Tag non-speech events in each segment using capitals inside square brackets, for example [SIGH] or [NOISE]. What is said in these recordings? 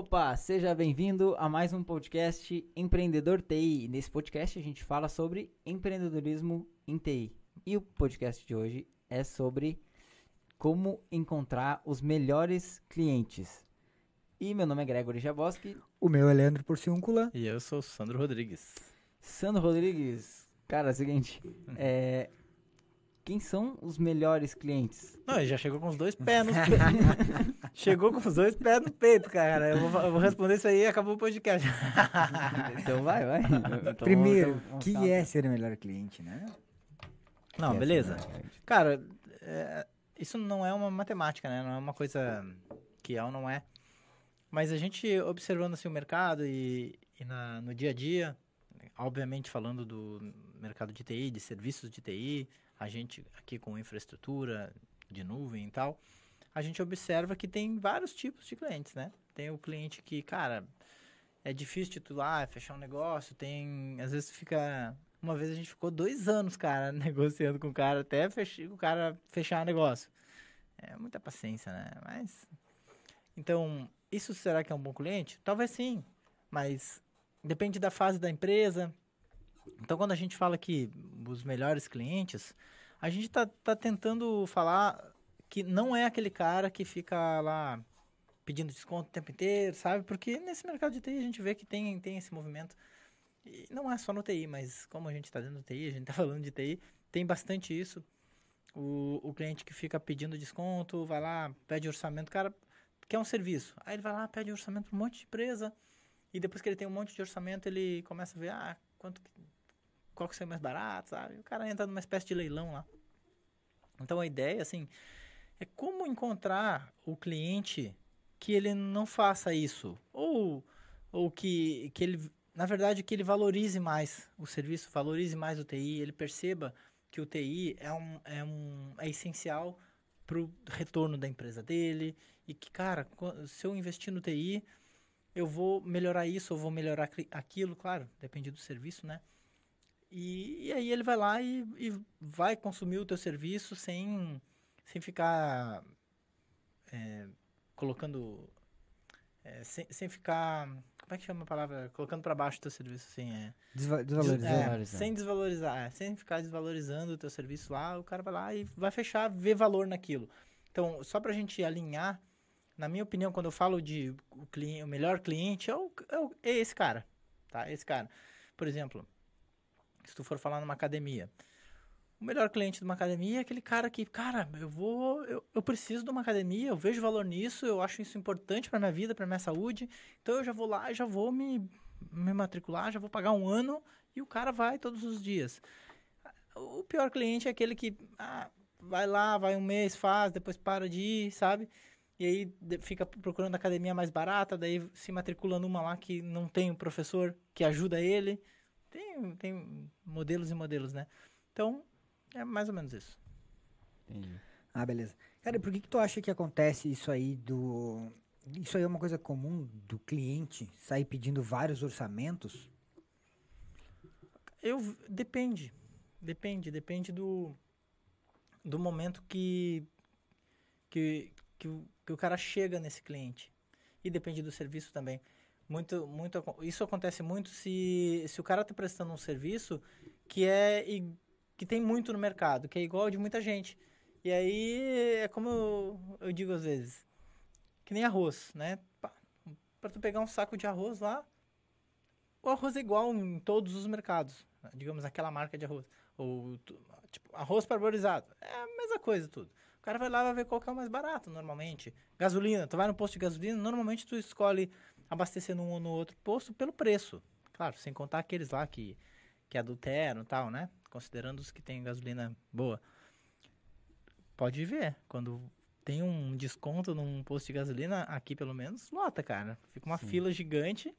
Opa, seja bem-vindo a mais um podcast Empreendedor TI. Nesse podcast a gente fala sobre empreendedorismo em TI. E o podcast de hoje é sobre como encontrar os melhores clientes. E meu nome é Gregory Jaboski. O meu é Leandro Porciúncula. E eu sou o Sandro Rodrigues. Sandro Rodrigues, cara, é o seguinte, [LAUGHS] é, quem são os melhores clientes? Não, ele já chegou com os dois pés no peito. [LAUGHS] chegou com os dois pés no peito, cara. Eu vou, eu vou responder isso aí e acabou o podcast. [LAUGHS] então vai, vai. Então, Primeiro, o que é ser o melhor cliente, né? Não, beleza. Cara, é, isso não é uma matemática, né? Não é uma coisa que é ou não é. Mas a gente observando assim o mercado e, e na, no dia a dia, obviamente falando do mercado de TI, de serviços de TI, a gente aqui com infraestrutura de nuvem e tal, a gente observa que tem vários tipos de clientes, né? Tem o cliente que, cara, é difícil titular, fechar um negócio, tem, às vezes fica, uma vez a gente ficou dois anos, cara, [LAUGHS] negociando com o cara até fechar, o cara fechar o negócio. É muita paciência, né? Mas, então, isso será que é um bom cliente? Talvez sim, mas depende da fase da empresa. Então, quando a gente fala que os melhores clientes, a gente está tá tentando falar que não é aquele cara que fica lá pedindo desconto o tempo inteiro, sabe? Porque nesse mercado de TI a gente vê que tem, tem esse movimento. E não é só no TI, mas como a gente está dentro do TI, a gente está [LAUGHS] falando de TI, tem bastante isso. O, o cliente que fica pedindo desconto, vai lá, pede orçamento, cara, quer um serviço. Aí ele vai lá, pede orçamento para um monte de empresa. E depois que ele tem um monte de orçamento, ele começa a ver, ah, quanto qual que sai mais barato, sabe? O cara entra numa espécie de leilão lá. Então a ideia, assim, é como encontrar o cliente que ele não faça isso. Ou, ou que, que ele, na verdade, que ele valorize mais o serviço, valorize mais o TI, ele perceba que o TI é, um, é, um, é essencial para o retorno da empresa dele e que, cara, se eu investir no TI, eu vou melhorar isso, eu vou melhorar aquilo, claro, depende do serviço, né? E, e aí ele vai lá e, e, vai consumir o teu serviço sem, sem ficar é, colocando... É, sem, sem ficar... Como é que chama a palavra? Colocando para baixo o teu serviço, assim, é... Desva desvalorizar. É, sem desvalorizar, é, sem ficar desvalorizando o teu serviço lá, o cara vai lá e vai fechar, ver valor naquilo. Então, só pra gente alinhar, na minha opinião, quando eu falo de o, cliente, o melhor cliente, é, o, é, o, é esse cara, tá? Esse cara. Por exemplo, se tu for falar numa academia, o melhor cliente de uma academia é aquele cara que, cara, eu vou, eu, eu preciso de uma academia, eu vejo valor nisso, eu acho isso importante para minha vida, para minha saúde, então eu já vou lá, já vou me, me matricular, já vou pagar um ano e o cara vai todos os dias. O pior cliente é aquele que ah, vai lá, vai um mês, faz, depois para de ir, sabe? E aí fica procurando a academia mais barata, daí se matricula numa lá que não tem um professor que ajuda ele. Tem, tem modelos e modelos, né? Então, é mais ou menos isso. Entendi. Ah, beleza. Cara, por que que tu acha que acontece isso aí do... Isso aí é uma coisa comum do cliente sair pedindo vários orçamentos? Eu... Depende. Depende. Depende do... Do momento que... Que, que, o, que o cara chega nesse cliente. E depende do serviço também. Muito, muito, isso acontece muito se, se o cara está prestando um serviço que é que tem muito no mercado, que é igual de muita gente. E aí é como eu, eu digo às vezes, que nem arroz, né? Para tu pegar um saco de arroz lá, o arroz é igual em todos os mercados, né? digamos aquela marca de arroz, ou tipo arroz parboilizado, é a mesma coisa tudo. O cara vai lá vai ver qual que é o mais barato normalmente. Gasolina, tu vai no posto de gasolina, normalmente tu escolhe abastecer num ou no outro posto pelo preço. Claro, sem contar aqueles lá que que adulteram e tal, né? Considerando os que têm gasolina boa. Pode ver, quando tem um desconto num posto de gasolina, aqui pelo menos, lota, cara. Fica uma Sim. fila gigante.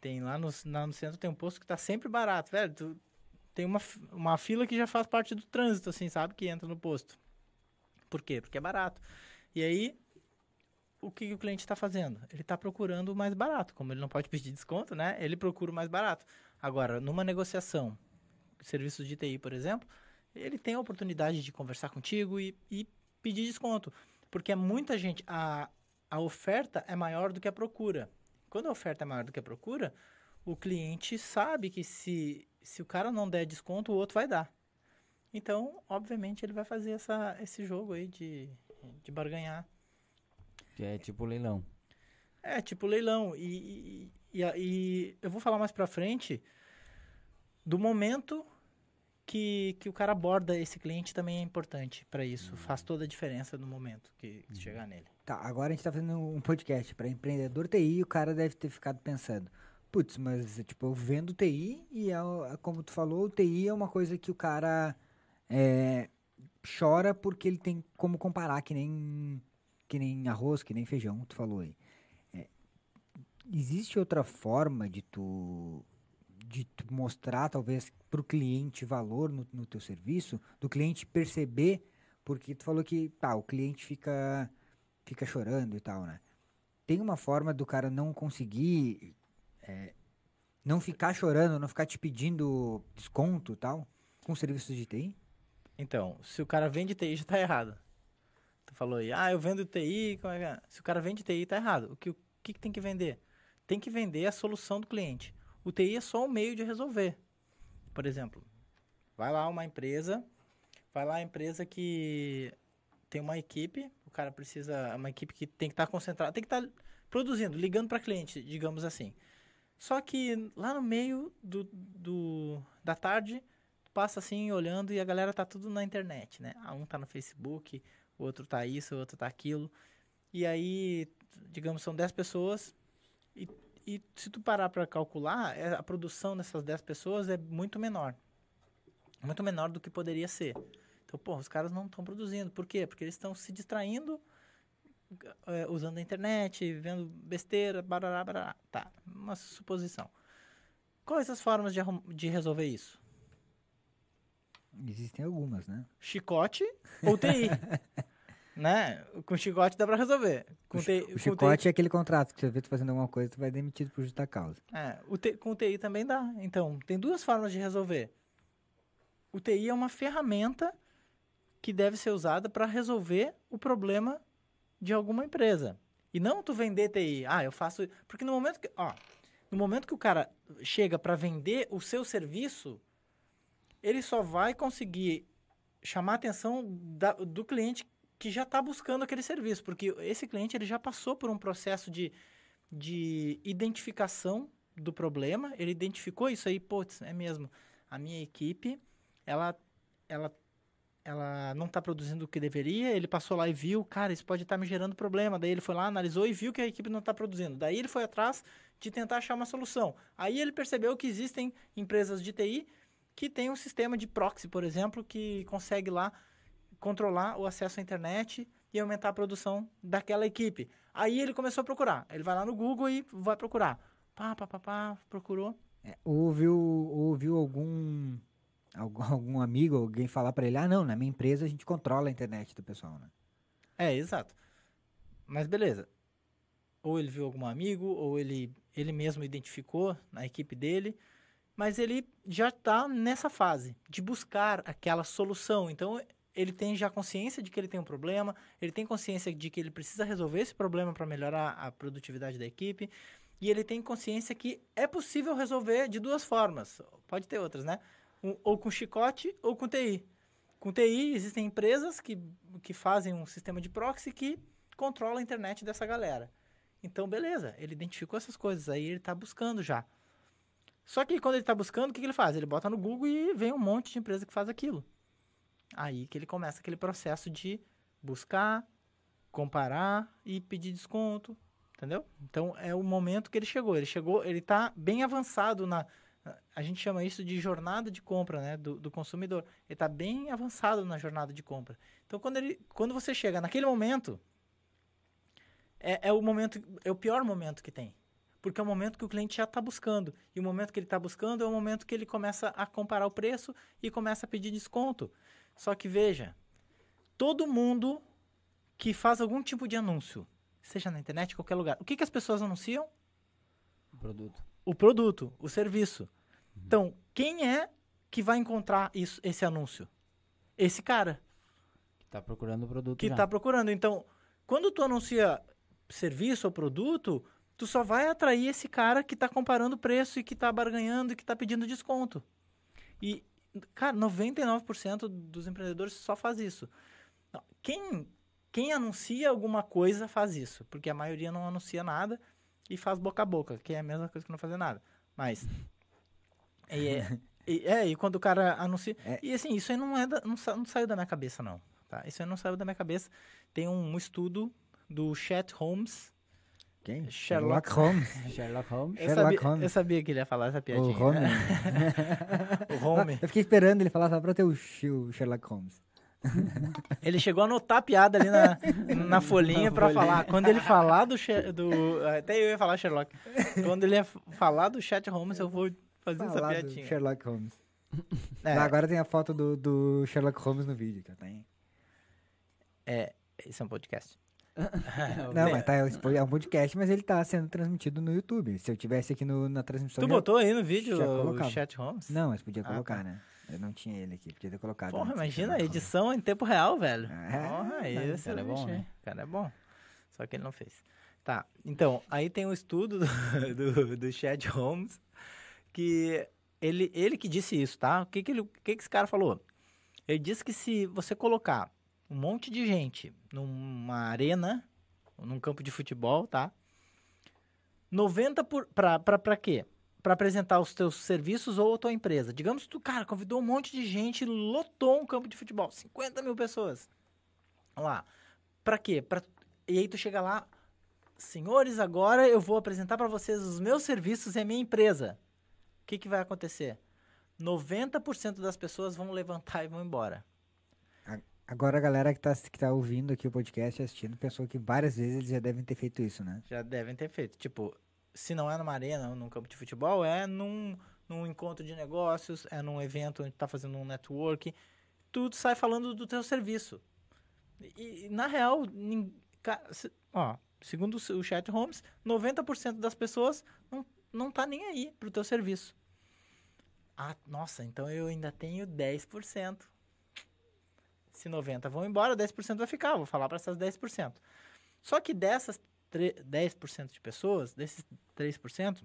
Tem lá no, lá no centro tem um posto que tá sempre barato, velho. Tu, tem uma, uma fila que já faz parte do trânsito, assim, sabe? Que entra no posto. Por quê? Porque é barato. E aí, o que o cliente está fazendo? Ele está procurando o mais barato. Como ele não pode pedir desconto, né? Ele procura o mais barato. Agora, numa negociação, serviços de TI, por exemplo, ele tem a oportunidade de conversar contigo e, e pedir desconto. Porque é muita gente. A, a oferta é maior do que a procura. Quando a oferta é maior do que a procura, o cliente sabe que se, se o cara não der desconto, o outro vai dar. Então, obviamente, ele vai fazer essa, esse jogo aí de, de barganhar. Que é tipo leilão. É, tipo leilão. E, e, e, e eu vou falar mais pra frente do momento que, que o cara aborda esse cliente também é importante para isso. Uhum. Faz toda a diferença no momento que, uhum. chegar nele. Tá, agora a gente tá fazendo um podcast para empreendedor TI e o cara deve ter ficado pensando. Putz, mas tipo, eu vendo TI e é, é, como tu falou, o TI é uma coisa que o cara é, chora porque ele tem como comparar que nem que nem arroz, que nem feijão, tu falou aí. É, existe outra forma de tu de mostrar talvez para o cliente valor no, no teu serviço, do cliente perceber, porque tu falou que tá, o cliente fica fica chorando e tal, né? Tem uma forma do cara não conseguir é, não ficar chorando, não ficar te pedindo desconto e tal com serviços de TI? Então, se o cara vende TI já tá errado. Tu falou aí, ah, eu vendo TI, como é que é? Se o cara vende TI, tá errado. O que, o que, tem que vender? Tem que vender a solução do cliente. O TI é só um meio de resolver. Por exemplo, vai lá uma empresa, vai lá a empresa que tem uma equipe, o cara precisa, uma equipe que tem que estar tá concentrada, tem que estar tá produzindo, ligando para cliente, digamos assim. Só que lá no meio do, do, da tarde, passa assim olhando e a galera tá tudo na internet, né? Um tá no Facebook, o outro tá isso, o outro tá aquilo. E aí, digamos, são 10 pessoas e e se tu parar para calcular, é, a produção dessas 10 pessoas é muito menor. Muito menor do que poderia ser. Então, pô, os caras não estão produzindo. Por quê? Porque eles estão se distraindo, é, usando a internet, vendo besteira, barará, barará. Tá, uma suposição. Quais as formas de, de resolver isso? Existem algumas, né? Chicote ou TI. [LAUGHS] né? Com chicote dá pra resolver. Com o, TI, o chicote TI... é aquele contrato que você vê tu fazendo alguma coisa, tu vai demitido por justa causa. É, o T... com o TI também dá. Então, tem duas formas de resolver. O TI é uma ferramenta que deve ser usada para resolver o problema de alguma empresa. E não tu vender TI. Ah, eu faço. Porque no momento que. Ó, no momento que o cara chega para vender o seu serviço, ele só vai conseguir chamar a atenção da, do cliente que já está buscando aquele serviço, porque esse cliente ele já passou por um processo de, de identificação do problema, ele identificou isso aí, putz, é mesmo, a minha equipe, ela, ela, ela não está produzindo o que deveria, ele passou lá e viu, cara, isso pode estar tá me gerando problema, daí ele foi lá, analisou e viu que a equipe não está produzindo, daí ele foi atrás de tentar achar uma solução, aí ele percebeu que existem empresas de TI que têm um sistema de proxy, por exemplo, que consegue lá controlar o acesso à internet e aumentar a produção daquela equipe. Aí ele começou a procurar. Ele vai lá no Google e vai procurar. Pá, pá, pá, pá, procurou. É, ouviu, ouviu algum, algum, [LAUGHS] algum amigo, alguém falar para ele, ah, não, na minha empresa a gente controla a internet do pessoal, né? É, exato. Mas beleza. Ou ele viu algum amigo, ou ele, ele mesmo identificou na equipe dele, mas ele já está nessa fase de buscar aquela solução. Então, ele tem já consciência de que ele tem um problema, ele tem consciência de que ele precisa resolver esse problema para melhorar a produtividade da equipe, e ele tem consciência que é possível resolver de duas formas. Pode ter outras, né? Um, ou com chicote ou com TI. Com TI existem empresas que, que fazem um sistema de proxy que controla a internet dessa galera. Então, beleza, ele identificou essas coisas, aí ele está buscando já. Só que quando ele está buscando, o que, que ele faz? Ele bota no Google e vem um monte de empresa que faz aquilo. Aí que ele começa aquele processo de buscar, comparar e pedir desconto, entendeu? Então é o momento que ele chegou. Ele chegou, ele está bem avançado na, a gente chama isso de jornada de compra, né, do, do consumidor. Ele está bem avançado na jornada de compra. Então quando ele, quando você chega naquele momento, é, é o momento, é o pior momento que tem porque é o momento que o cliente já está buscando. E o momento que ele está buscando é o momento que ele começa a comparar o preço e começa a pedir desconto. Só que veja, todo mundo que faz algum tipo de anúncio, seja na internet, qualquer lugar, o que, que as pessoas anunciam? O produto. O produto, o serviço. Uhum. Então, quem é que vai encontrar isso, esse anúncio? Esse cara. Que está procurando o produto. Que está procurando. Então, quando tu anuncia serviço ou produto, tu só vai atrair esse cara que está comparando preço e que está barganhando e que está pedindo desconto. E, cara, 99% dos empreendedores só faz isso. Quem, quem anuncia alguma coisa faz isso, porque a maioria não anuncia nada e faz boca a boca, que é a mesma coisa que não fazer nada. Mas. [LAUGHS] é, e, é, e quando o cara anuncia. É. E assim, isso aí não, é da, não, não, saiu da minha cabeça, não. Tá? Isso aí não saiu da minha cabeça. Tem um, um estudo do Chet Holmes. Quem? Sherlock, Holmes. [LAUGHS] Sherlock Holmes. Eu, Sherlock sabia, Holmes. eu sabia que ele ia falar essa piadinha. O Holmes. [LAUGHS] [LAUGHS] o Holmes. Eu fiquei esperando ele falar só pra ter o, Sherlock Holmes. Ele chegou a anotar a piada ali na, na folhinha para falar. Quando ele falar do, do. Até eu ia falar Sherlock. Quando ele ia falar do Chat Holmes, eu vou fazer falar essa piadinha. Sherlock Holmes. É. Agora tem a foto do, do Sherlock Holmes no vídeo, que tem. É, esse é um podcast. [LAUGHS] Não, mas tá, é um podcast, mas ele tá sendo transmitido no YouTube. Se eu tivesse aqui no, na transmissão. Tu botou aí no vídeo o Chat Holmes? Não, mas podia ah, colocar, tá. né? Eu não tinha ele aqui, podia ter colocado. Porra, imagina a edição em tempo real, velho. É, Porra, esse cara é bom, né? cara é bom. Só que ele não fez. Tá, então, aí tem um estudo do, [LAUGHS] do, do Chad Holmes, que ele, ele que disse isso, tá? O que que, ele, o que que esse cara falou? Ele disse que se você colocar um monte de gente numa arena, num campo de futebol, tá? 90 por... Pra, pra, pra quê? para apresentar os teus serviços ou a tua empresa. Digamos que tu, cara, convidou um monte de gente, lotou um campo de futebol, 50 mil pessoas. Lá. Para quê? Pra... E aí tu chega lá, senhores, agora eu vou apresentar para vocês os meus serviços e a minha empresa. O que, que vai acontecer? 90% das pessoas vão levantar e vão embora. Agora a galera que está que tá ouvindo aqui o podcast assistindo pensou que várias vezes eles já devem ter feito isso, né? Já devem ter feito. Tipo, se não é numa arena num campo de futebol, é num, num encontro de negócios, é num evento onde está fazendo um network, tudo sai falando do teu serviço. E, na real, ó, segundo o Chat Holmes, 90% das pessoas não, não tá nem aí pro teu serviço. Ah, nossa, então eu ainda tenho 10%. Se 90 vão embora, 10% vai ficar. Vou falar para essas 10%. Só que dessas 10% de pessoas, desses 3%,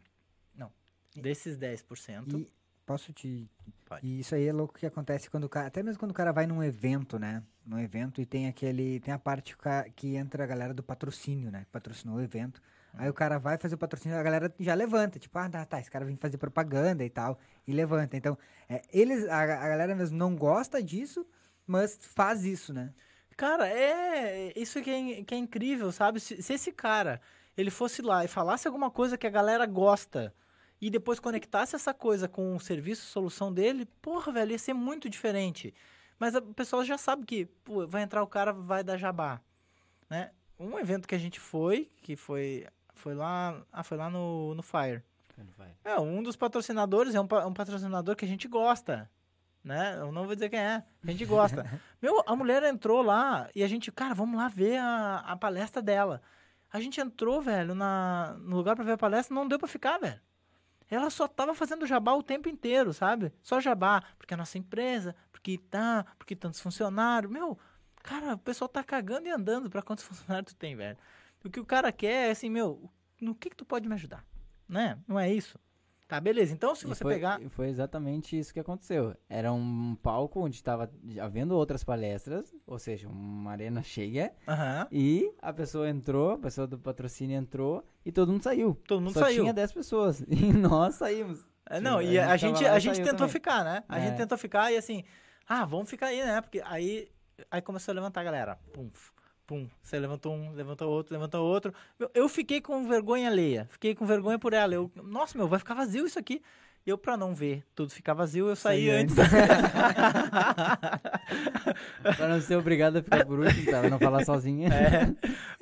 não, desses 10%. E posso te. Pode. E isso aí é louco que acontece quando o cara. Até mesmo quando o cara vai num evento, né? Num evento e tem aquele. Tem a parte que entra a galera do patrocínio, né? Patrocinou o evento. Hum. Aí o cara vai fazer o patrocínio, a galera já levanta, tipo, ah, tá, tá esse cara vem fazer propaganda e tal, e levanta. Então, é, eles, a, a galera mesmo não gosta disso, mas faz isso, né? Cara, é. Isso que é, que é incrível, sabe? Se, se, esse cara ele fosse lá e falasse alguma coisa que a galera gosta e depois conectasse essa coisa com o serviço, solução dele, porra, velho, ia ser muito diferente. Mas o pessoal já sabe que pô, vai entrar o cara, vai dar jabá. Né? Um evento que a gente foi, que foi. Foi lá. Ah, foi lá no, no Fire. É, um dos patrocinadores é um, um patrocinador que a gente gosta né? Eu não vou dizer quem é. A gente gosta. [LAUGHS] Meu, a mulher entrou lá e a gente, cara, vamos lá ver a, a palestra dela. A gente entrou, velho, na, no lugar para ver a palestra, não deu para ficar, velho. Ela só tava fazendo jabá o tempo inteiro, sabe? Só jabá, porque a nossa empresa, porque tá, porque tantos funcionários. Meu, cara, o pessoal tá cagando e andando para quantos [LAUGHS] funcionários tu tem, velho. O que o cara quer é assim, meu, no que que tu pode me ajudar? Né? Não é isso? Tá, beleza. Então, se você foi, pegar. Foi exatamente isso que aconteceu. Era um palco onde estava havendo outras palestras, ou seja, uma arena [LAUGHS] cheia. Uhum. E a pessoa entrou, a pessoa do patrocínio entrou e todo mundo saiu. Todo mundo Só saiu. tinha 10 pessoas. [LAUGHS] E nós saímos. É, não, e a, a gente, a gente tentou também. ficar, né? A é. gente tentou ficar e assim, ah, vamos ficar aí, né? Porque aí, aí começou a levantar a galera. Pum, Pum, você levantou um, levantou outro, levantou outro. Eu, fiquei com vergonha alheia. Fiquei com vergonha por ela. Eu, nossa, meu, vai ficar vazio isso aqui. Eu, pra não ver tudo ficar vazio, eu saí antes. [LAUGHS] pra não ser obrigado a ficar por último, pra não falar sozinha. É,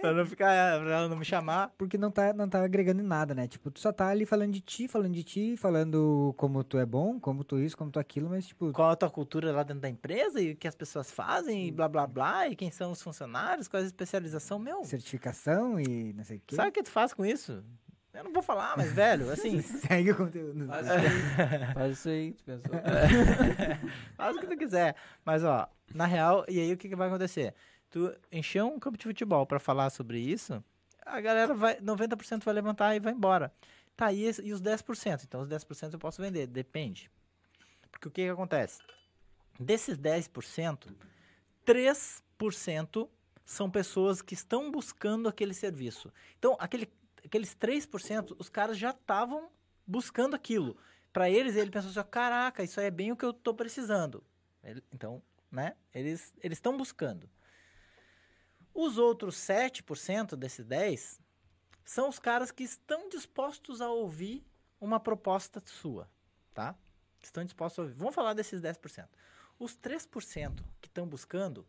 pra não ficar, pra ela não me chamar. Porque não tá, não tá agregando em nada, né? Tipo, tu só tá ali falando de ti, falando de ti, falando como tu é bom, como tu isso, como tu aquilo, mas tipo... Qual a tua cultura lá dentro da empresa e o que as pessoas fazem e blá, blá, blá, e quem são os funcionários, qual é a especialização, meu... Certificação e não sei o quê. Sabe o que tu faz com isso? Eu não vou falar, mas, velho, assim. [LAUGHS] Segue o conteúdo. Faz isso aí. Faz isso aí, tu pensou. [LAUGHS] Faz o que tu quiser. Mas, ó, na real, e aí o que, que vai acontecer? Tu encheu um campo de futebol para falar sobre isso, a galera vai, 90% vai levantar e vai embora. Tá, e, esse, e os 10%? Então, os 10% eu posso vender, depende. Porque o que, que acontece? Desses 10%, 3% são pessoas que estão buscando aquele serviço. Então, aquele, aqueles 3%, os caras já estavam buscando aquilo. Para eles, ele pensou assim, caraca, isso aí é bem o que eu estou precisando. Ele, então, né? Eles estão buscando. Os outros 7% desses 10 são os caras que estão dispostos a ouvir uma proposta sua, tá? Estão dispostos a ouvir. Vamos falar desses 10%. Os 3% que estão buscando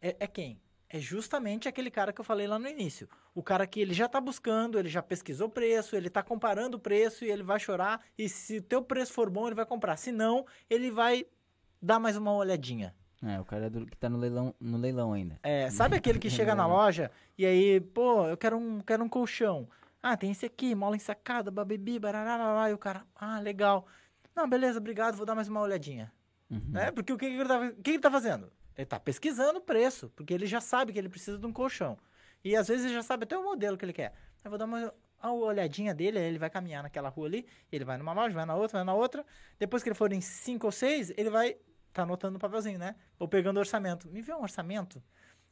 é, é, quem? É justamente aquele cara que eu falei lá no início. O cara que ele já está buscando, ele já pesquisou o preço, ele está comparando o preço e ele vai chorar. E se o teu preço for bom, ele vai comprar. Se não, ele vai dar mais uma olhadinha. É, o cara do, que tá no leilão, no leilão ainda. É, sabe [LAUGHS] aquele que chega na loja e aí, pô, eu quero um, quero um colchão. Ah, tem esse aqui, mola ensacada, babibi, barará, e o cara, ah, legal. Não, beleza, obrigado, vou dar mais uma olhadinha. Uhum. Né? Porque o que, que, ele tá, o que ele tá fazendo? Ele tá pesquisando o preço, porque ele já sabe que ele precisa de um colchão. E às vezes ele já sabe até o modelo que ele quer. Eu vou dar uma, uma olhadinha dele, ele vai caminhar naquela rua ali, ele vai numa loja, vai na outra, vai na outra. Depois que ele for em cinco ou seis, ele vai tá anotando no papelzinho, né? Ou pegando orçamento. Me vê um orçamento.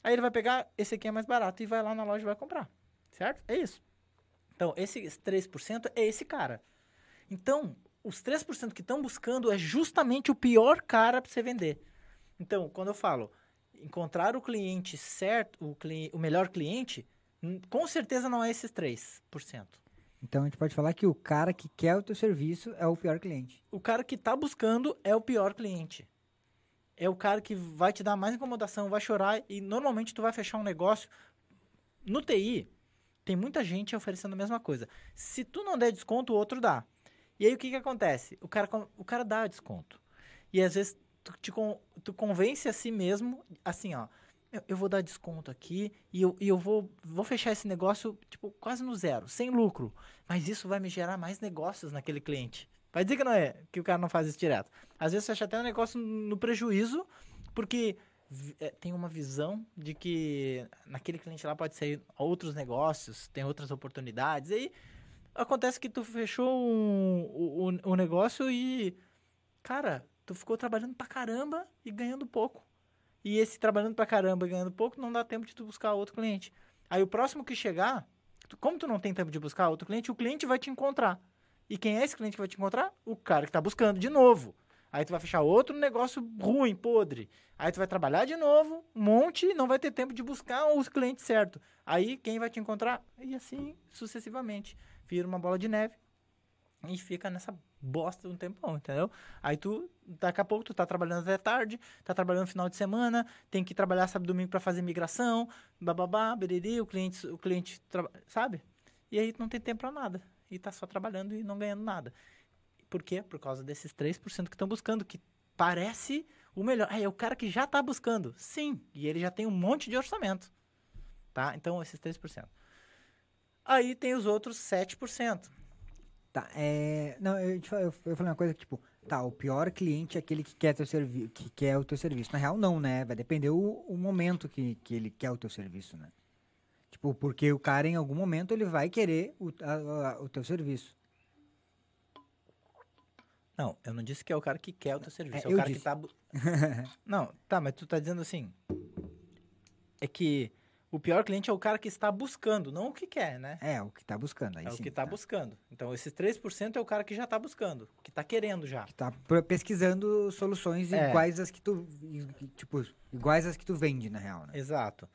Aí ele vai pegar, esse aqui é mais barato e vai lá na loja e vai comprar. Certo? É isso. Então, esses 3% é esse cara. Então, os 3% que estão buscando é justamente o pior cara para você vender. Então, quando eu falo encontrar o cliente certo, o, cli o melhor cliente, com certeza não é esses 3%. Então a gente pode falar que o cara que quer o teu serviço é o pior cliente. O cara que está buscando é o pior cliente é o cara que vai te dar mais incomodação, vai chorar e normalmente tu vai fechar um negócio. No TI, tem muita gente oferecendo a mesma coisa. Se tu não der desconto, o outro dá. E aí o que que acontece? O cara, o cara dá desconto. E às vezes tu, te, tu convence a si mesmo, assim, ó, eu, vou dar desconto aqui e eu, e eu vou, vou fechar esse negócio, tipo, quase no zero, sem lucro. Mas isso vai me gerar mais negócios naquele cliente. Vai dizer que não é, que o cara não faz isso direto. Às vezes acha até um negócio no prejuízo, porque é, tem uma visão de que naquele cliente lá pode sair outros negócios, tem outras oportunidades. E aí acontece que tu fechou um, um, um negócio e, cara, tu ficou trabalhando pra caramba e ganhando pouco. E esse trabalhando pra caramba e ganhando pouco não dá tempo de tu buscar outro cliente. Aí o próximo que chegar, tu, como tu não tem tempo de buscar outro cliente, o cliente vai te encontrar. E quem é esse cliente que vai te encontrar? O cara que está buscando de novo. Aí tu vai fechar outro negócio ruim, podre. Aí tu vai trabalhar de novo, um monte, e não vai ter tempo de buscar o cliente certo. Aí quem vai te encontrar? E assim sucessivamente. Vira uma bola de neve e fica nessa bosta um tempão, entendeu? Aí tu, daqui a pouco, tu tá trabalhando até tarde, tá trabalhando no final de semana, tem que trabalhar sábado domingo para fazer migração, bababá, beriri, o cliente, o cliente, sabe? E aí tu não tem tempo para nada e está só trabalhando e não ganhando nada. Por quê? Por causa desses 3% que estão buscando, que parece o melhor. É, é o cara que já está buscando. Sim, e ele já tem um monte de orçamento. Tá? Então, esses 3%. Aí tem os outros 7%. Tá, é... Não, eu, eu, eu falei uma coisa que, tipo, tá, o pior cliente é aquele que quer, teu servi que quer o teu serviço. Na real, não, né? Vai depender o, o momento que, que ele quer o teu serviço, né? Tipo, porque o cara em algum momento ele vai querer o, a, a, o teu serviço. Não, eu não disse que é o cara que quer o teu serviço. É, é o cara disse. que tá. [LAUGHS] não, tá, mas tu tá dizendo assim. É que o pior cliente é o cara que está buscando, não o que quer, né? É, o que está buscando. Aí é sim, o que está tá. buscando. Então, esses 3% é o cara que já está buscando, que está querendo já. Que está pesquisando soluções é. iguais às que tu. Tipo, iguais às que tu vende, na real, né? Exato.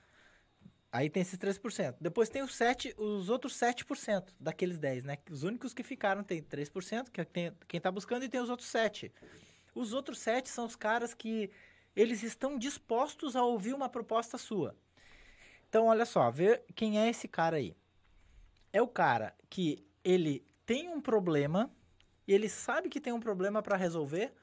Aí tem esses 3%. Depois tem os, 7, os outros 7% daqueles 10, né? Os únicos que ficaram tem 3%, que é tem, quem está buscando, e tem os outros 7. Os outros 7 são os caras que eles estão dispostos a ouvir uma proposta sua. Então, olha só, vê quem é esse cara aí. É o cara que ele tem um problema, ele sabe que tem um problema para resolver,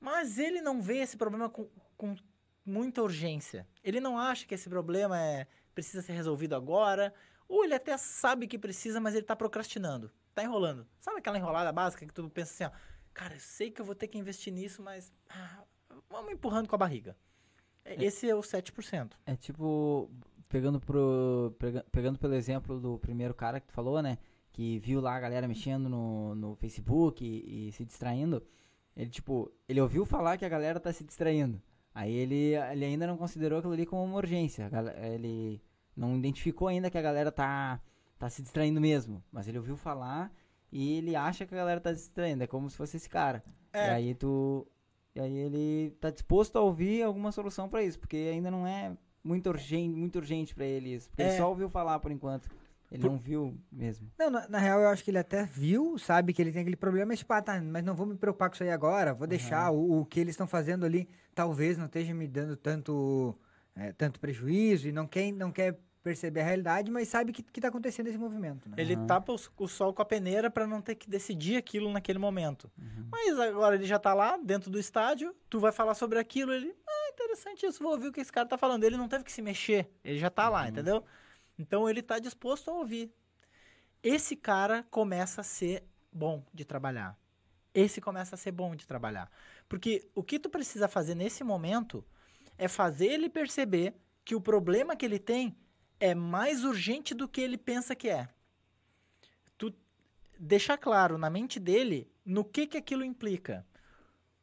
mas ele não vê esse problema com, com muita urgência. Ele não acha que esse problema é precisa ser resolvido agora, ou ele até sabe que precisa, mas ele está procrastinando, está enrolando. Sabe aquela enrolada básica que tu pensa assim, ó, cara, eu sei que eu vou ter que investir nisso, mas ah, vamos empurrando com a barriga. É. Esse é o 7%. É tipo, pegando, pro, pegando pelo exemplo do primeiro cara que tu falou, né? Que viu lá a galera mexendo no, no Facebook e, e se distraindo. Ele, tipo, ele ouviu falar que a galera tá se distraindo. Aí ele, ele ainda não considerou aquilo ali como uma urgência. Ele não identificou ainda que a galera tá, tá se distraindo mesmo. Mas ele ouviu falar e ele acha que a galera tá se distraindo. É como se fosse esse cara. É. E aí tu. E aí ele tá disposto a ouvir alguma solução para isso, porque ainda não é muito urgente, muito urgente para ele isso. Porque é. ele só ouviu falar por enquanto. Ele por... não viu mesmo. Não, na, na, real eu acho que ele até viu, sabe que ele tem aquele problema, mas tipo, ah, tá, mas não vou me preocupar com isso aí agora, vou deixar uhum. o, o, que eles estão fazendo ali, talvez não esteja me dando tanto, é, tanto prejuízo e não quer, não quer perceber a realidade, mas sabe que, que tá acontecendo esse movimento. Né? Ele uhum. tapa o, o, sol com a peneira para não ter que decidir aquilo naquele momento. Uhum. Mas agora ele já tá lá, dentro do estádio, tu vai falar sobre aquilo, ele, ah, interessante isso, vou ouvir o que esse cara tá falando. Ele não teve que se mexer, ele já tá lá, uhum. entendeu? Então ele está disposto a ouvir. Esse cara começa a ser bom de trabalhar. Esse começa a ser bom de trabalhar. Porque o que tu precisa fazer nesse momento é fazer ele perceber que o problema que ele tem é mais urgente do que ele pensa que é. Tu deixar claro na mente dele no que que aquilo implica.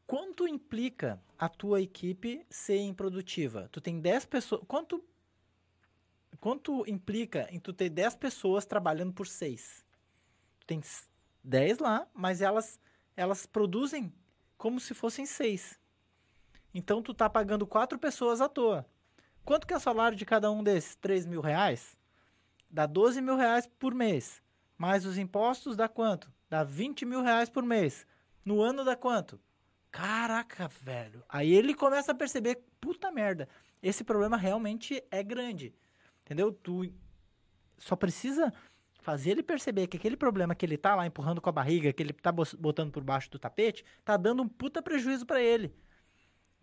Quanto implica a tua equipe ser improdutiva? Tu tem 10 pessoas. Quanto quanto implica em tu ter 10 pessoas trabalhando por 6? Tu tem 10 lá, mas elas, elas produzem como se fossem 6. Então tu tá pagando 4 pessoas à toa. Quanto que é o salário de cada um desses? 3 mil reais? Dá 12 mil reais por mês. Mais os impostos dá quanto? Dá 20 mil reais por mês. No ano dá quanto? Caraca, velho. Aí ele começa a perceber, puta merda, esse problema realmente é grande. Entendeu? Tu só precisa fazer ele perceber que aquele problema que ele tá lá empurrando com a barriga, que ele tá botando por baixo do tapete, tá dando um puta prejuízo para ele.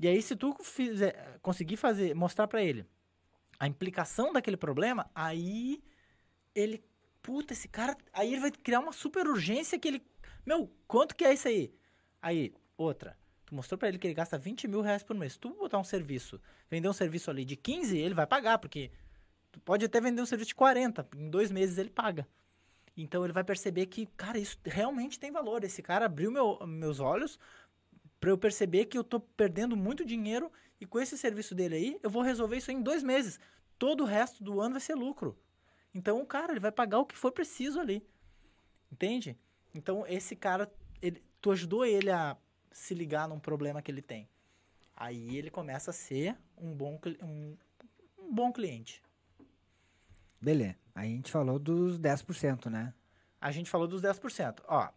E aí se tu fizer, conseguir fazer, mostrar para ele a implicação daquele problema, aí ele, puta, esse cara, aí ele vai criar uma super urgência que ele, meu, quanto que é isso aí? Aí, outra, tu mostrou para ele que ele gasta 20 mil reais por mês. Se tu botar um serviço, vender um serviço ali de 15, ele vai pagar, porque Tu pode até vender um serviço de 40, em dois meses ele paga. Então ele vai perceber que, cara, isso realmente tem valor. Esse cara abriu meu, meus olhos para eu perceber que eu tô perdendo muito dinheiro e com esse serviço dele aí, eu vou resolver isso em dois meses. Todo o resto do ano vai ser lucro. Então o cara, ele vai pagar o que for preciso ali. Entende? Então esse cara, ele, tu ajudou ele a se ligar num problema que ele tem. Aí ele começa a ser um bom, um, um bom cliente. Beleza. Aí a gente falou dos 10%, né? A gente falou dos 10%. Ó,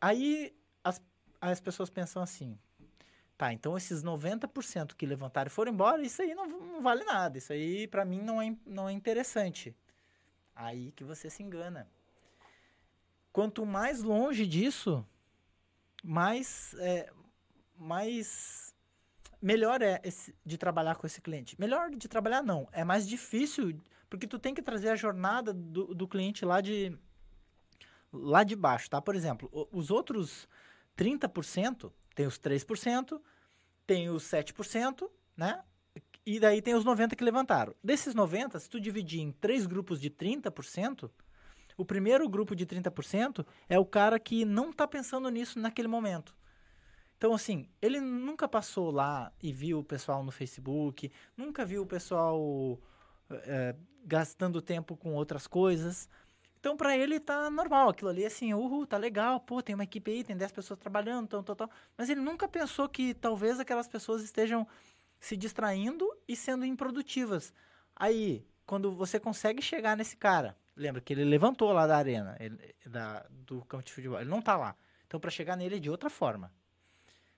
aí as, as pessoas pensam assim, tá, então esses 90% que levantaram e foram embora, isso aí não, não vale nada, isso aí para mim não é, não é interessante. Aí que você se engana. Quanto mais longe disso, mais, é, mais melhor é esse, de trabalhar com esse cliente. Melhor de trabalhar não, é mais difícil porque tu tem que trazer a jornada do, do cliente lá de lá de baixo, tá? Por exemplo, os outros 30%, tem os 3%, tem os 7%, né? E daí tem os 90 que levantaram. Desses 90, se tu dividir em três grupos de 30%, o primeiro grupo de 30% é o cara que não está pensando nisso naquele momento. Então, assim, ele nunca passou lá e viu o pessoal no Facebook, nunca viu o pessoal é, gastando tempo com outras coisas. Então, para ele tá normal, aquilo ali assim, uhul, tá legal, pô, tem uma equipe aí, tem 10 pessoas trabalhando, tal, tal, tal. Mas ele nunca pensou que talvez aquelas pessoas estejam se distraindo e sendo improdutivas. Aí, quando você consegue chegar nesse cara, lembra que ele levantou lá da arena, ele, da, do campo de futebol, ele não tá lá. Então, para chegar nele é de outra forma.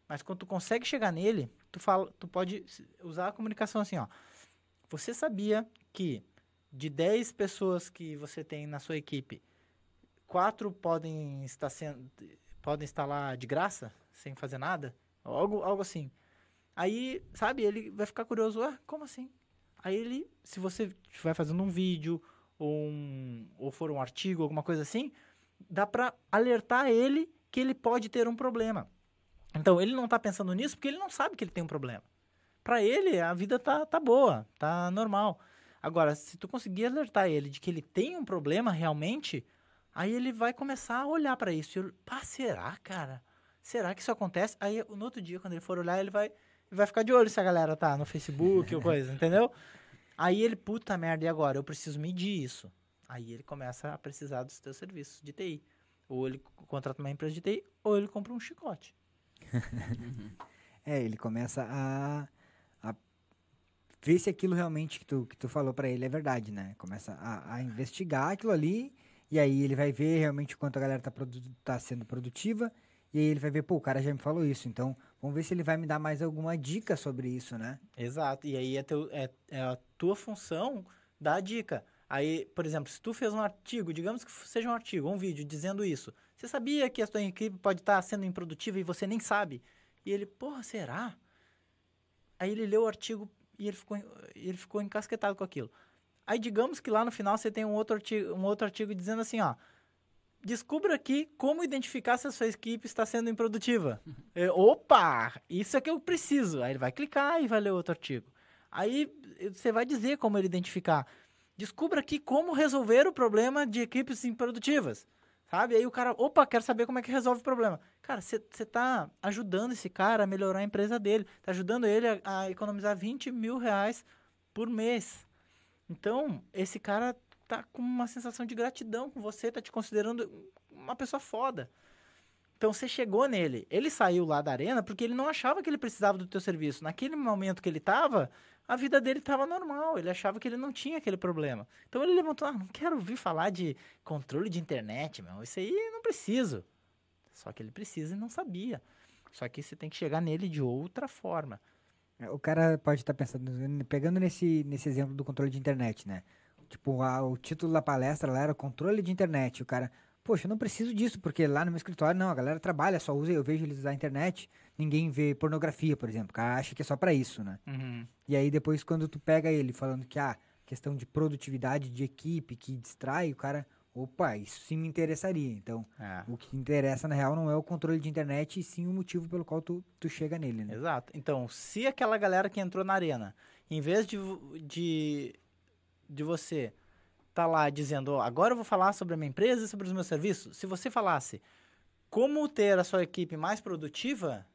Mas quando tu consegue chegar nele, tu, fala, tu pode usar a comunicação assim, ó. Você sabia que de 10 pessoas que você tem na sua equipe, quatro podem estar sendo podem estar lá de graça, sem fazer nada, algo algo assim. Aí, sabe, ele vai ficar curioso, ah, como assim? Aí ele, se você estiver fazendo um vídeo um, ou for um artigo, alguma coisa assim, dá para alertar ele que ele pode ter um problema. Então, ele não está pensando nisso porque ele não sabe que ele tem um problema. Para ele, a vida tá, tá boa, tá normal. Agora, se tu conseguir alertar ele de que ele tem um problema realmente, aí ele vai começar a olhar para isso. E, pá, será, cara? Será que isso acontece? Aí no outro dia, quando ele for olhar, ele vai, vai ficar de olho se a galera tá no Facebook ou coisa, [LAUGHS] entendeu? Aí ele, puta merda, e agora? Eu preciso medir isso. Aí ele começa a precisar dos teus serviços de TI. Ou ele contrata uma empresa de TI, ou ele compra um chicote. [LAUGHS] é, ele começa a, a ver se aquilo realmente que tu, que tu falou para ele é verdade, né? Começa a, a, investigar aquilo ali, e aí ele vai ver realmente quanto a galera tá, tá sendo produtiva, e aí ele vai ver, pô, o cara já me falou isso, então vamos ver se ele vai me dar mais alguma dica sobre isso, né? Exato, e aí é, teu, é, é a tua função dar a dica. Aí, por exemplo, se tu fez um artigo, digamos que seja um artigo, um vídeo dizendo isso, você sabia que a tua equipe pode estar sendo improdutiva e você nem sabe? E ele, porra, será? Aí ele leu o artigo e ele ficou, ele ficou encasquetado com aquilo. Aí digamos que lá no final você tem um outro artigo, um outro artigo dizendo assim, ó, descubra aqui como identificar se a sua equipe está sendo improdutiva. é, opa, isso é que eu preciso. Aí ele vai clicar e vai ler outro artigo. Aí você vai dizer como ele identificar. Descubra aqui como resolver o problema de equipes improdutivas. Sabe? Aí o cara, opa, quero saber como é que resolve o problema. Cara, você está ajudando esse cara a melhorar a empresa dele. Está ajudando ele a, a, economizar 20 mil reais por mês. Então, esse cara tá com uma sensação de gratidão com você, tá te considerando uma pessoa foda. Então você chegou nele. Ele saiu lá da arena porque ele não achava que ele precisava do teu serviço. Naquele momento que ele estava, a vida dele estava normal, ele achava que ele não tinha aquele problema. Então ele levantou, ah, não quero ouvir falar de controle de internet, meu, isso aí não preciso. Só que ele precisa e não sabia. Só que você tem que chegar nele de outra forma. É, o cara pode estar pensando, pegando nesse, nesse exemplo do controle de internet, né? Tipo, a, o título da palestra lá era controle de internet. O cara, poxa, eu não preciso disso, porque lá no meu escritório, não, a galera trabalha, só usa, eu vejo eles usar a internet, ninguém vê pornografia, por exemplo. O cara acha que é só para isso, né? Uhum. E aí depois quando tu pega ele falando que, ah, questão de produtividade de equipe que distrai, o cara, opa, isso sim me interessaria. Então, é. o que interessa na real não é o controle de internet, e sim o motivo pelo qual tu, tu chega nele, né? Exato. Então, se aquela galera que entrou na arena, em vez de, de, de você tá lá dizendo, oh, agora eu vou falar sobre a minha empresa e sobre os meus serviços. Se você falasse como ter a sua equipe mais produtiva,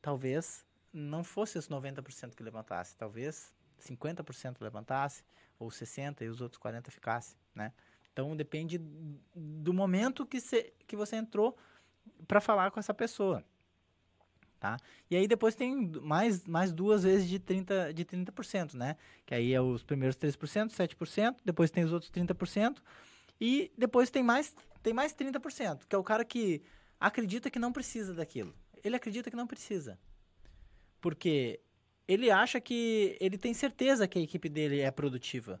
talvez não fosse os 90% que levantasse, talvez 50% levantasse, ou 60% e os outros 40% ficasse, né? Então depende do momento que, cê, que você entrou para falar com essa pessoa. Tá? E aí depois tem mais, mais duas vezes de 30%, de 30%, né? Que aí é os primeiros 3%, 7%, depois tem os outros 30%, e depois tem mais, tem mais 30%, que é o cara que acredita que não precisa daquilo. Ele acredita que não precisa. Porque ele acha que ele tem certeza que a equipe dele é produtiva.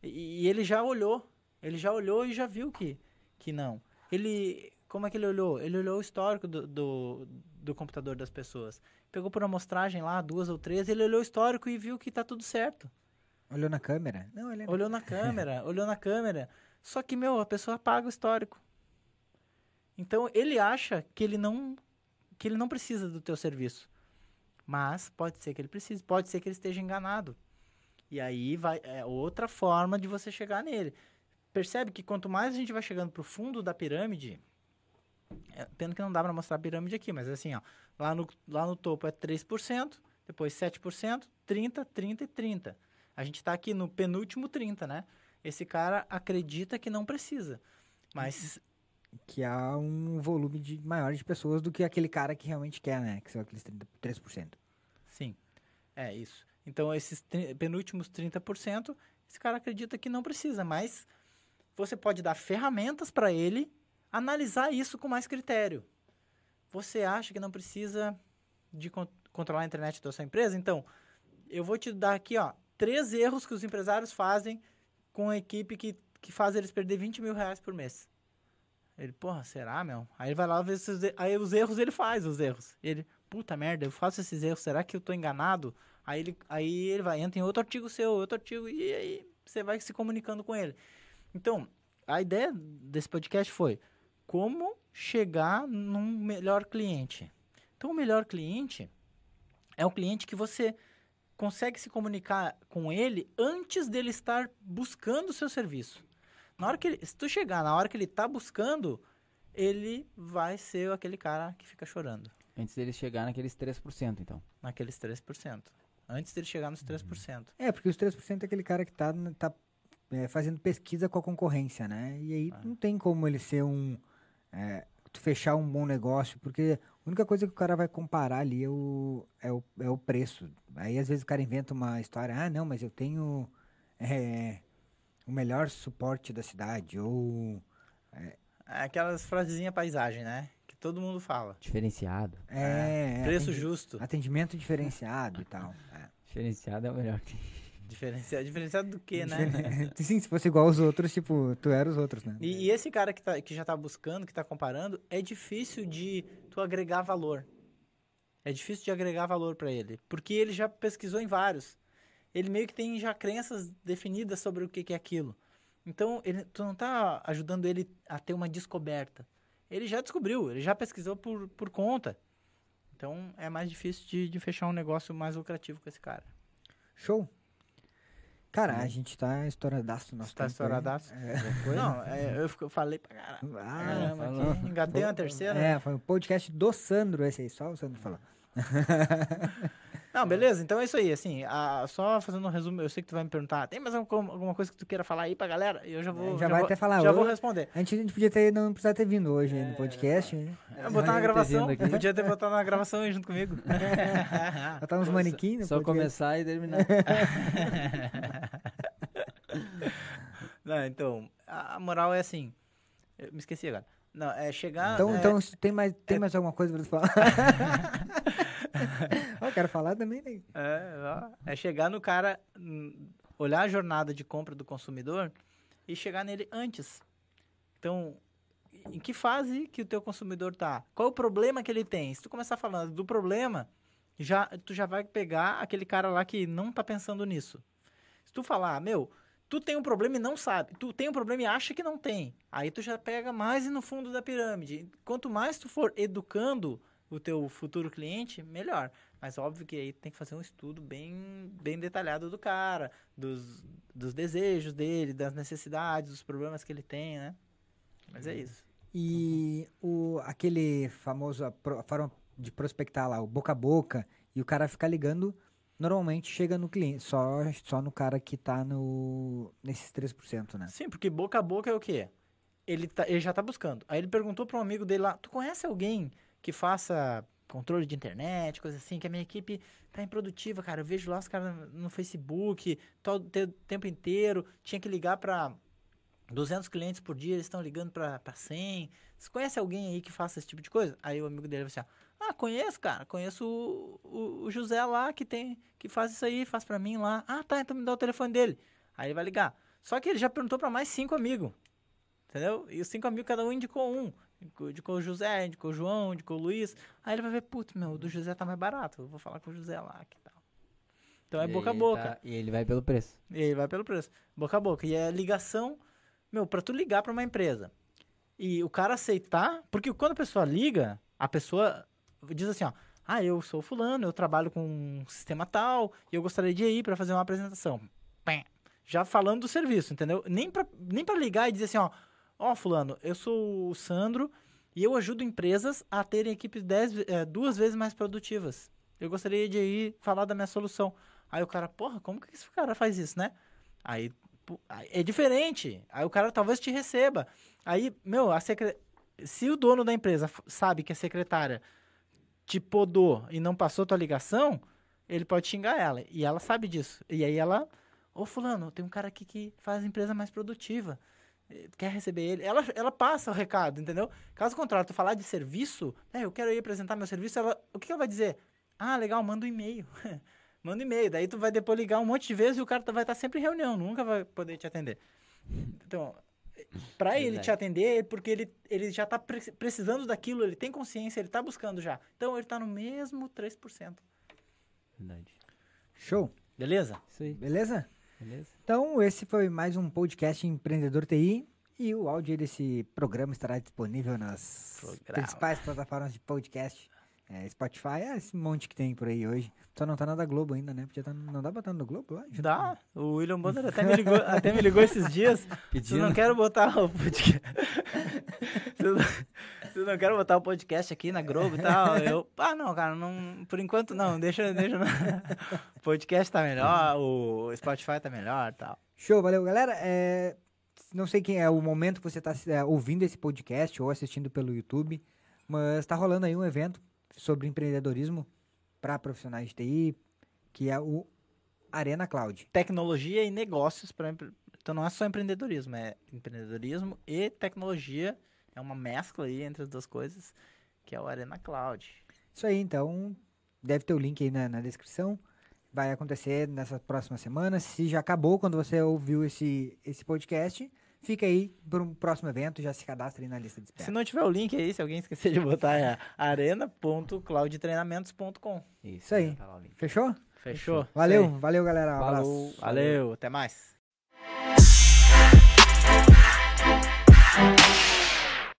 E, e ele já olhou, ele já olhou e já viu que, que não. Ele, como é que ele olhou? Ele olhou o histórico do, do, do computador das pessoas. Pegou por amostragem lá, duas ou três, ele olhou o histórico e viu que tá tudo certo. Olhou na câmera? Não, ele... Olhou na câmera, [LAUGHS] olhou na câmera. Só que, meu, a pessoa apaga o histórico. Então, ele acha que ele não que ele não precisa do teu serviço. Mas pode ser que ele precise, pode ser que ele esteja enganado. E aí vai é outra forma de você chegar nele. Percebe que quanto mais a gente vai chegando para o fundo da pirâmide, é, pena que não dá para mostrar a pirâmide aqui, mas assim, ó, lá no, lá no topo é 3%, depois 7%, 30%, 30% e 30%. A gente está aqui no penúltimo 30%, né? Esse cara acredita que não precisa, mas... Que há um volume de, maior de pessoas do que aquele cara que realmente quer, né? Que são aqueles 30, 3%. Sim, é isso. Então, esses penúltimos 30%, esse cara acredita que não precisa, mas você pode dar ferramentas para ele analisar isso com mais critério. Você acha que não precisa de con controlar a internet da sua empresa? Então, eu vou te dar aqui, ó, três erros que os empresários fazem com a equipe que, que faz eles perder 20 mil reais por mês. Ele, porra, será, meu? Aí ele vai lá ver esses, aí os erros ele faz, os erros. Ele, puta merda, eu faço esses erros, será que eu tô enganado? Aí ele, aí ele vai, entra em outro artigo seu, outro artigo, e aí você vai se comunicando com ele. Então, a ideia desse podcast foi, como chegar num melhor cliente. Então, o melhor cliente é o cliente que você consegue se comunicar com ele antes dele estar buscando o seu serviço. Na hora que ele, se tu chegar na hora que ele está buscando, ele vai ser aquele cara que fica chorando. Antes dele chegar naqueles 3%, então. Naqueles 3%. Antes dele chegar nos 3%. É, porque os 3% é aquele cara que tá, tá é, fazendo pesquisa com a concorrência, né? E aí Ah. não tem como ele ser um. É, tu fechar um bom negócio, porque a única coisa que o cara vai comparar ali é o, é o, é o preço. Aí às vezes o cara inventa uma história, ah, não, mas eu tenho é, o melhor suporte da cidade, ou. É Aquelas frasezinhas paisagem, né? Que todo mundo fala. Diferenciado. É, é, Preço atendi- justo. Atendimento diferenciado e tal. É. Diferenciado é o melhor que. Diferenciado, diferenciado do quê, né? Sim, se fosse igual aos outros, tipo, tu era os outros, né? E, e esse cara que, tá, que já tá buscando, que tá comparando, é difícil de tu agregar valor. É difícil de agregar valor para ele, porque ele já pesquisou em vários. Ele meio que tem já crenças definidas sobre o que, que é aquilo. Então, ele, tu não tá ajudando ele a ter uma descoberta. Ele já descobriu, ele já pesquisou por, por conta. Então, é mais difícil de, de fechar um negócio mais lucrativo com esse cara. Show? Cara, a gente tá estouradaço no nosso Tá tempo estouradaço? Não, [LAUGHS] é, eu, fico- eu falei pra caralho. Ah, Caramba, falou. aqui, engatei uma terceira. É, foi o podcast do Sandro esse aí, só o Sandro falou. [LAUGHS] Não, beleza, então é isso aí, assim, a- só fazendo um resumo, eu sei que tu vai me perguntar, tem mais alguma, alguma coisa que tu queira falar aí pra galera? E eu já vou... É, já vai vou, até falar, Já vou responder. A gente, a gente podia ter, não precisar ter vindo hoje aí no podcast, né? Eu botar na [LAUGHS] ter gravação, podia ter botado na gravação aí junto comigo. [LAUGHS] Botar uns manequins Só podcast. começar e terminar. [LAUGHS] Não, então, a, moral é assim, eu me esqueci agora. Não, é chegar... Então, é, então tem, mais, tem mais alguma coisa pra tu falar? [LAUGHS] Eu quero falar também, né? É, é chegar no cara, hum, olhar a jornada de compra do consumidor e chegar nele antes. Então, em que fase que o teu consumidor tá? Qual o problema que ele tem? Se tu começar falando do problema, já tu já vai pegar aquele cara lá que não tá pensando nisso. Se tu falar, meu, tu tem um problema e não sabe, tu tem um problema e acha que não tem, aí tu já pega mais no fundo da pirâmide. Quanto mais tu for educando o teu futuro cliente, melhor. Mas óbvio que aí tem que fazer um estudo bem, bem detalhado do cara, dos, dos desejos dele, das necessidades, dos problemas que ele tem, né? Mas é isso. E o, aquele famoso, a forma de prospectar lá, o boca a boca, e o cara ficar ligando, normalmente chega no cliente, só, só no cara que tá no, nesses 3%, né? Sim, porque boca a boca é o quê? Ele, tá, ele já tá buscando. Aí ele perguntou para um amigo dele lá, tu conhece alguém que faça controle de internet, coisa assim, que a minha equipe tá improdutiva, cara. Eu vejo lá os caras no Facebook, todo o tempo inteiro, tinha que ligar para 200 clientes por dia, eles estão ligando para 100. Você conhece alguém aí que faça esse tipo de coisa? Aí o amigo dele vai assim, ah, conheço, cara, conheço o, o, o José lá que tem, que faz isso aí, faz para mim lá. Ah, tá, então me dá o telefone dele. Aí ele vai ligar. Só que ele já perguntou para mais cinco amigos. Entendeu? E os cinco amigos, cada um indicou um. Indicou, o José, indicou o João, indicou o Luiz. Aí ele vai ver, putz, meu, o do José tá mais barato. Eu vou falar com o José lá, que tal. Então é E boca a boca. tá- e ele vai pelo preço. E aí vai pelo preço. Boca a boca. E é ligação, meu, pra tu ligar pra uma empresa e o cara aceitar, porque quando a pessoa liga, a pessoa diz assim, ó, ah, eu sou fulano, eu trabalho com um sistema tal, e eu gostaria de ir pra fazer uma apresentação. Já falando do serviço, entendeu? Nem pra, nem pra ligar e dizer assim, ó, ó, fulano, eu sou o Sandro e eu ajudo empresas a terem equipes dez, eh, duas vezes mais produtivas. Eu gostaria de ir falar da minha solução. Aí o cara, porra, como que esse cara faz isso, né? Aí é diferente. Aí o cara talvez te receba. Aí, meu, a secre... se o dono da empresa sabe que a secretária te podou e não passou tua ligação, ele pode xingar ela. E ela sabe disso. E aí ela, ô fulano, tem um cara aqui que faz a empresa mais produtiva. Quer receber ele? Ela, ela passa o recado, entendeu? Caso contrário, tu falar de serviço, né, eu quero ir apresentar meu serviço, ela, o que ela vai dizer? Ah, legal, manda um e-mail. [LAUGHS] manda um e-mail. Daí tu vai depois ligar um monte de vezes e o cara vai estar sempre em reunião, nunca vai poder te atender. Então, para ele Verdade. te atender, é porque ele, ele já tá pre- precisando daquilo, ele tem consciência, ele tá buscando já. Então ele tá no mesmo 3%. Verdade. Show, Beleza? Isso aí. beleza? Beleza? Então, esse foi mais um podcast Empreendedor TI. E o áudio desse programa estará disponível nas Programa. principais plataformas de podcast É, Spotify é esse monte que tem por aí hoje. Só não tá na da Globo ainda, né? Podia tá, não dá botando no Globo lá? Dá. O William Bonner até me ligou, [LAUGHS] até me ligou esses dias. Pedindo. não quero botar o podcast. [LAUGHS] Vocês não quero botar o podcast aqui na Globo e tal. Eu, ah, não, cara, não, por enquanto não, deixa, deixa. [LAUGHS] O podcast tá melhor, o Spotify tá melhor e tal. Show, valeu, galera. É, não sei quem é o momento que você tá é, ouvindo esse podcast ou assistindo pelo YouTube, mas tá rolando aí um evento sobre empreendedorismo para profissionais de TI, que é o Arena Cloud. Tecnologia e negócios para então não é só empreendedorismo, é empreendedorismo e tecnologia, é uma mescla aí entre as duas coisas, que é o Arena Cloud. Isso aí, então, deve ter o link aí na, na descrição. Vai acontecer nessas próximas semanas. Se já acabou quando você ouviu esse, esse podcast, fica aí para um próximo evento, já se cadastra aí na lista de espera. Se não tiver o link aí, se alguém esquecer de botar, é arena.cloudtreinamentos.com. Isso aí. Tá Fechou? Fechou. Valeu, valeu galera. Um Valeu, valeu, até mais.